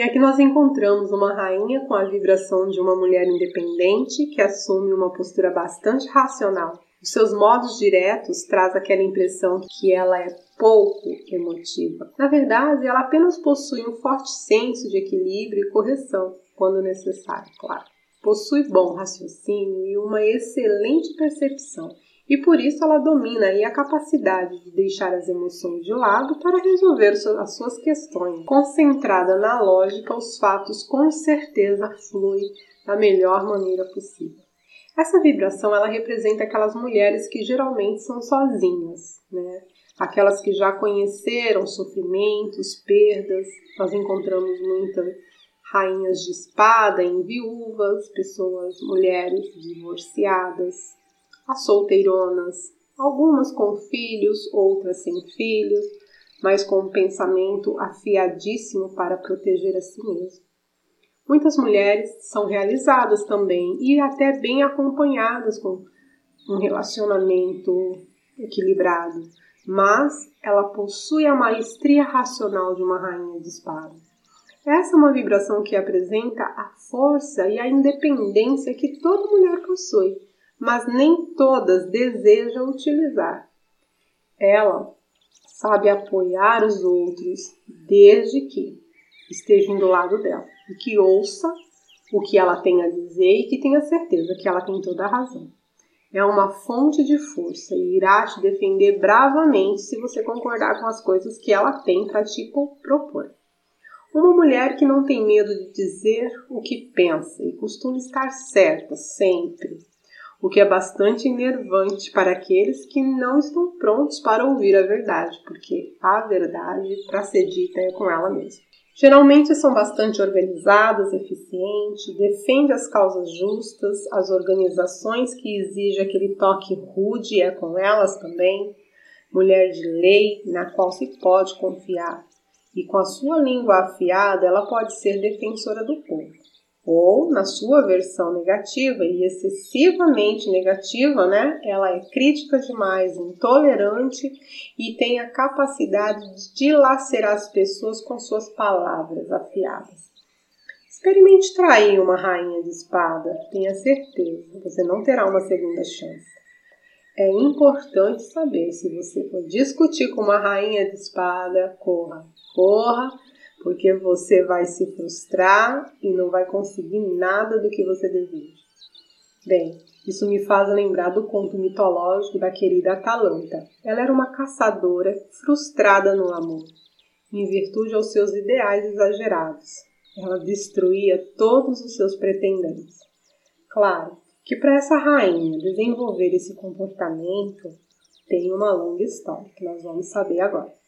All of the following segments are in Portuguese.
E aqui nós encontramos uma rainha com a vibração de uma mulher independente que assume uma postura bastante racional. Os seus modos diretos traz aquela impressão que ela é pouco emotiva. Na verdade, ela apenas possui um forte senso de equilíbrio e correção, quando necessário, claro. Possui bom raciocínio e uma excelente percepção e por isso ela domina a capacidade de deixar as emoções de lado para resolver as suas questões. Concentrada na lógica, os fatos com certeza fluem da melhor maneira possível. Essa vibração ela representa aquelas mulheres que geralmente são sozinhas, né? Aquelas que já conheceram sofrimentos, perdas. Nós encontramos muitas rainhas de espada em viúvas, pessoas, mulheres divorciadas, as solteironas, algumas com filhos, outras sem filhos, mas com um pensamento afiadíssimo para proteger a si mesmo. Muitas mulheres são realizadas também e até bem acompanhadas com um relacionamento equilibrado, mas ela possui a maestria racional de uma rainha de espada. Essa é uma vibração que apresenta a força e a independência que toda mulher possui mas nem todas desejam utilizar. Ela sabe apoiar os outros desde que estejam do lado dela e que ouça o que ela tem a dizer e que tenha certeza que ela tem toda a razão. É uma fonte de força e irá te defender bravamente se você concordar com as coisas que ela tem para te propor. Uma mulher que não tem medo de dizer o que pensa e costuma estar certa sempre, o que é bastante enervante para aqueles que não estão prontos para ouvir a verdade, porque a verdade, para ser dita, é com ela mesma. Geralmente são bastante organizadas, eficientes, defendem as causas justas, as organizações que exigem aquele toque rude é com elas também. Mulher de lei, na qual se pode confiar. E com a sua língua afiada, ela pode ser defensora do povo ou na sua versão negativa e excessivamente negativa, né? Ela é crítica demais, intolerante e tem a capacidade de dilacerar as pessoas com suas palavras afiadas. Experimente trair uma rainha de espada, tenha certeza, você não terá uma segunda chance. É importante saber se você for discutir com uma rainha de espada, corra, corra porque você vai se frustrar e não vai conseguir nada do que você deseja. Bem, isso me faz lembrar do conto mitológico da querida Atalanta. Ela era uma caçadora frustrada no amor, em virtude aos seus ideais exagerados. Ela destruía todos os seus pretendentes. Claro que para essa rainha desenvolver esse comportamento tem uma longa história que nós vamos saber agora.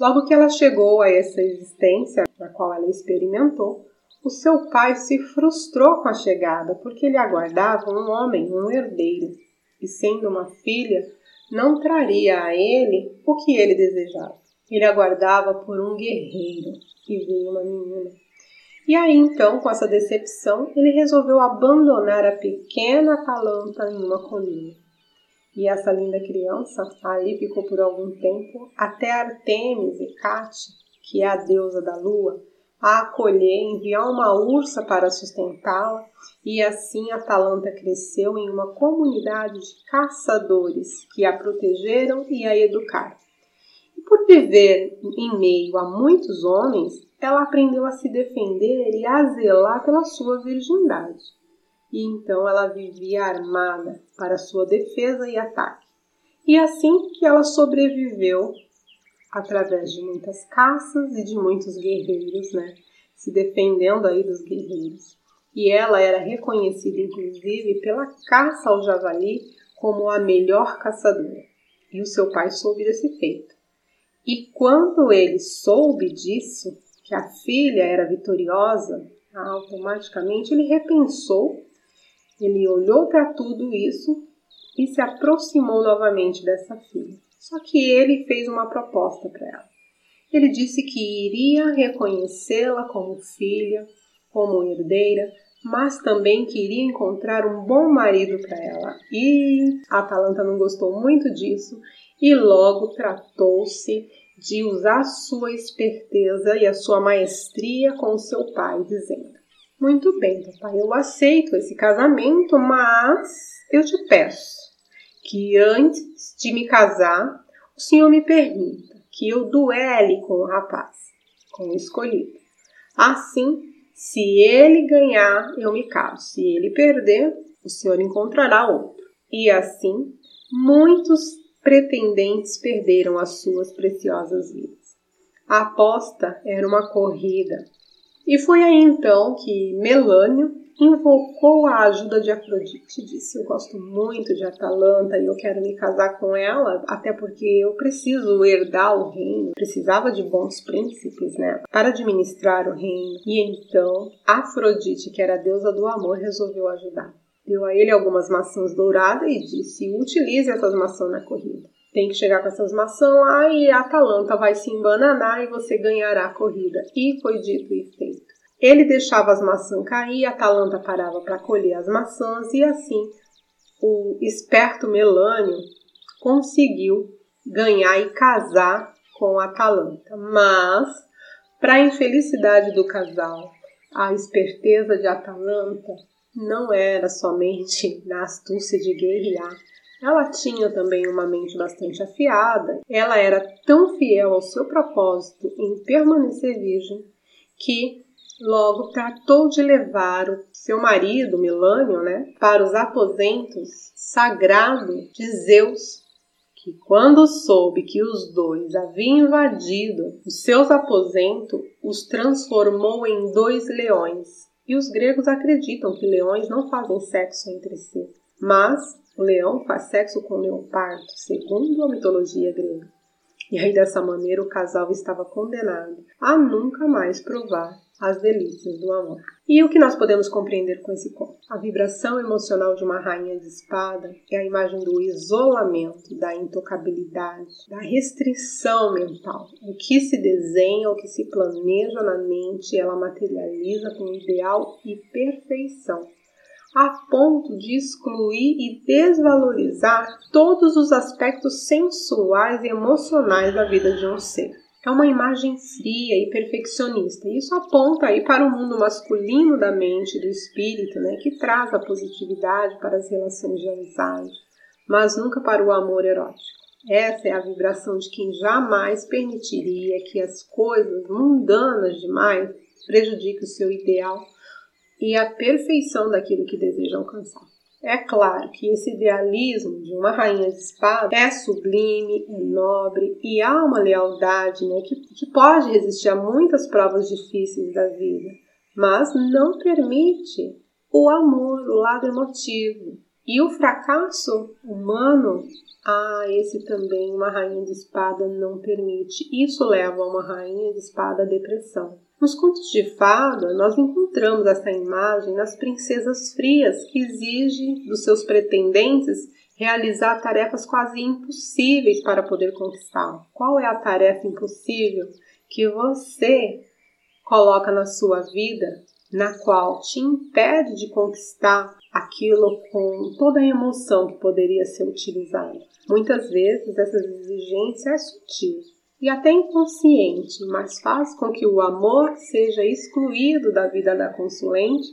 Logo que ela chegou a essa existência, na qual ela experimentou, o seu pai se frustrou com a chegada, porque ele aguardava um homem, um herdeiro, e sendo uma filha, não traria a ele o que ele desejava. Ele aguardava por um guerreiro, e veio uma menina. E aí então, com essa decepção, ele resolveu abandonar a pequena Atalanta em uma colina. E essa linda criança aí ficou por algum tempo até Artemis Hecate, que é a deusa da lua, a acolher, enviar uma ursa para sustentá-la, e assim Atalanta cresceu em uma comunidade de caçadores que a protegeram e a educaram. E por viver em meio a muitos homens, ela aprendeu a se defender e a zelar pela sua virgindade e então ela vivia armada para sua defesa e ataque. E assim que ela sobreviveu através de muitas caças e de muitos guerreiros, né? Se defendendo aí dos guerreiros. E ela era reconhecida inclusive pela caça ao javali como a melhor caçadora. E o seu pai soube desse feito. E quando ele soube disso, que a filha era vitoriosa, automaticamente ele repensou ele olhou para tudo isso e se aproximou novamente dessa filha. Só que ele fez uma proposta para ela. Ele disse que iria reconhecê-la como filha, como herdeira, mas também queria encontrar um bom marido para ela. E a Atalanta não gostou muito disso e logo tratou-se de usar sua esperteza e a sua maestria com seu pai, dizendo: Muito bem, papai, eu aceito esse casamento, mas eu te peço que antes de me casar, o senhor me permita que eu duele com o rapaz, com o escolhido. Assim, se ele ganhar, eu me caso. Se ele perder, o senhor encontrará outro. E assim, muitos pretendentes perderam as suas preciosas vidas. A aposta era uma corrida. E foi aí então que Melânio invocou a ajuda de Afrodite. Disse: Eu gosto muito de Atalanta e eu quero me casar com ela, até porque eu preciso herdar o reino. Precisava de bons príncipes, né? Para administrar o reino. E então Afrodite, que era a deusa do amor, resolveu ajudar deu a ele algumas maçãs douradas e disse: utilize essas maçãs na corrida. Tem que chegar com essas maçãs lá e a Atalanta vai se embananar e você ganhará a corrida. E foi dito e feito. Ele deixava as maçãs cair, a Atalanta parava para colher as maçãs e assim o esperto Melânio conseguiu ganhar e casar com a Atalanta. Mas, para a infelicidade do casal, a esperteza de Atalanta não era somente na astúcia de guerrear. Ela tinha também uma mente bastante afiada. Ela era tão fiel ao seu propósito em permanecer virgem que logo tratou de levar o seu marido, Milânio, né, para os aposentos sagrados de Zeus, que quando soube que os dois haviam invadido os seus aposentos, os transformou em dois leões e os gregos acreditam que leões não fazem sexo entre si, mas o leão faz sexo com o leopardo, segundo a mitologia grega. E aí, dessa maneira, o casal estava condenado a nunca mais provar as delícias do amor. E o que nós podemos compreender com esse conto? A vibração emocional de uma rainha de espada é a imagem do isolamento, da intocabilidade, da restrição mental. O que se desenha, o que se planeja na mente, ela materializa com ideal e perfeição a ponto de excluir e desvalorizar todos os aspectos sensuais e emocionais da vida de um ser. É uma imagem fria e perfeccionista. Isso aponta aí para o mundo masculino da mente, do espírito, né, que traz a positividade para as relações de amizade, mas nunca para o amor erótico. Essa é a vibração de quem jamais permitiria que as coisas mundanas demais prejudiquem o seu ideal e a perfeição daquilo que deseja alcançar. É claro que esse idealismo de uma rainha de espada é sublime, é nobre e há uma lealdade né, que, que pode resistir a muitas provas difíceis da vida, mas não permite o amor, o lado emotivo. E o fracasso humano, ah, esse também uma rainha de espada não permite. Isso leva uma rainha de espada à depressão. Nos contos de fada, nós encontramos essa imagem nas princesas frias que exigem dos seus pretendentes realizar tarefas quase impossíveis para poder conquistá-lo. Qual é a tarefa impossível que você coloca na sua vida, na qual te impede de conquistar aquilo com toda a emoção que poderia ser utilizada? Muitas vezes essas exigências é sutil, e até inconsciente, mas faz com que o amor seja excluído da vida da consulente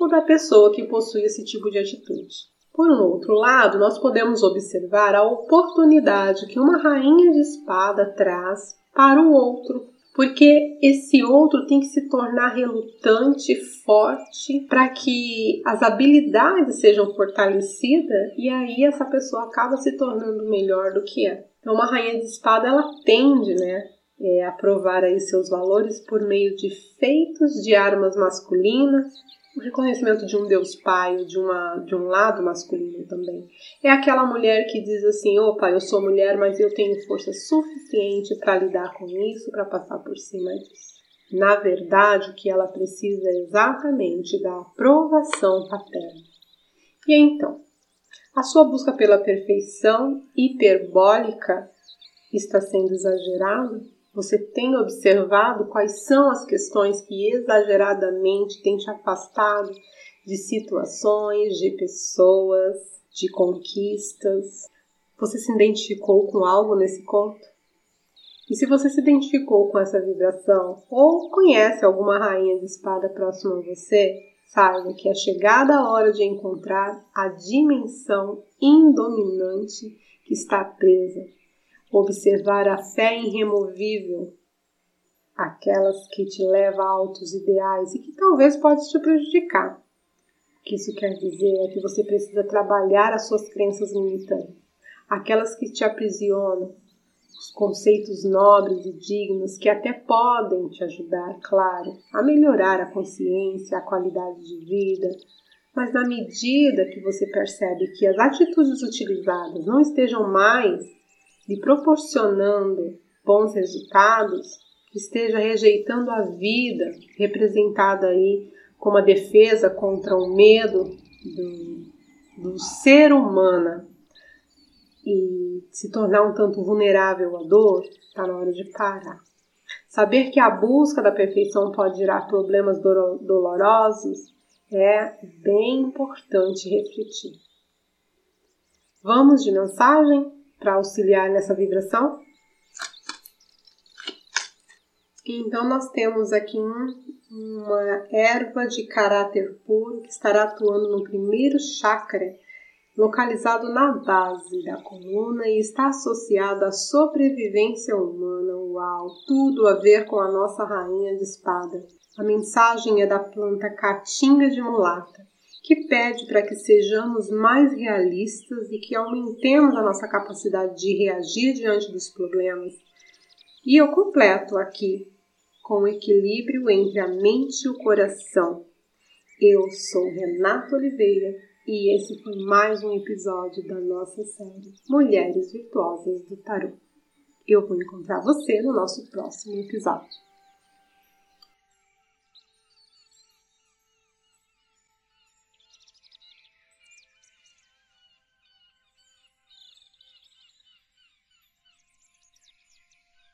ou da pessoa que possui esse tipo de atitude. Por um outro lado, nós podemos observar a oportunidade que uma rainha de espada traz para o outro, porque esse outro tem que se tornar relutante, forte, para que as habilidades sejam fortalecidas e aí essa pessoa acaba se tornando melhor do que é. Então, uma rainha de espada, ela tende, né, é, a provar aí seus valores por meio de feitos de armas masculinas, o reconhecimento de um Deus Pai, de, uma, de um lado masculino também. É aquela mulher que diz assim: opa, eu sou mulher, mas eu tenho força suficiente para lidar com isso, para passar por cima disso. Na verdade, o que ela precisa é exatamente da aprovação paterna. E então, a sua busca pela perfeição hiperbólica está sendo exagerada? Você tem observado quais são as questões que exageradamente têm te afastado de situações, de pessoas, de conquistas? Você se identificou com algo nesse conto? E se você se identificou com essa vibração ou conhece alguma rainha de espada próxima a você, saiba que é chegada a hora de encontrar a dimensão indominante que está presa. Observar a fé irremovível, aquelas que te leva a altos ideais e que talvez pode te prejudicar. O que isso quer dizer é que você precisa trabalhar as suas crenças limitantes, aquelas que te aprisionam, os conceitos nobres e dignos que até podem te ajudar, claro, a melhorar a consciência, a qualidade de vida, mas na medida que você percebe que as atitudes utilizadas não estejam mais lhe proporcionando bons resultados, esteja rejeitando a vida, representada aí como a defesa contra o medo do, do ser humano, e se tornar um tanto vulnerável à dor, está na hora de parar. Saber que a busca da perfeição pode gerar problemas dolorosos é bem importante refletir. Vamos de mensagem para auxiliar nessa vibração? Então, nós temos aqui um, uma erva de caráter puro que estará atuando no primeiro chakra localizado na base da coluna e está associado à sobrevivência humana. Uau, tudo a ver com a nossa rainha de espada. A mensagem é da planta caatinga de mulata, que pede para que sejamos mais realistas e que aumentemos a nossa capacidade de reagir diante dos problemas. E eu completo aqui com o equilíbrio entre a mente e o coração. Eu sou Renato Oliveira e esse foi mais um episódio da nossa série Mulheres Virtuosas do Tarot. Eu vou encontrar você no nosso próximo episódio.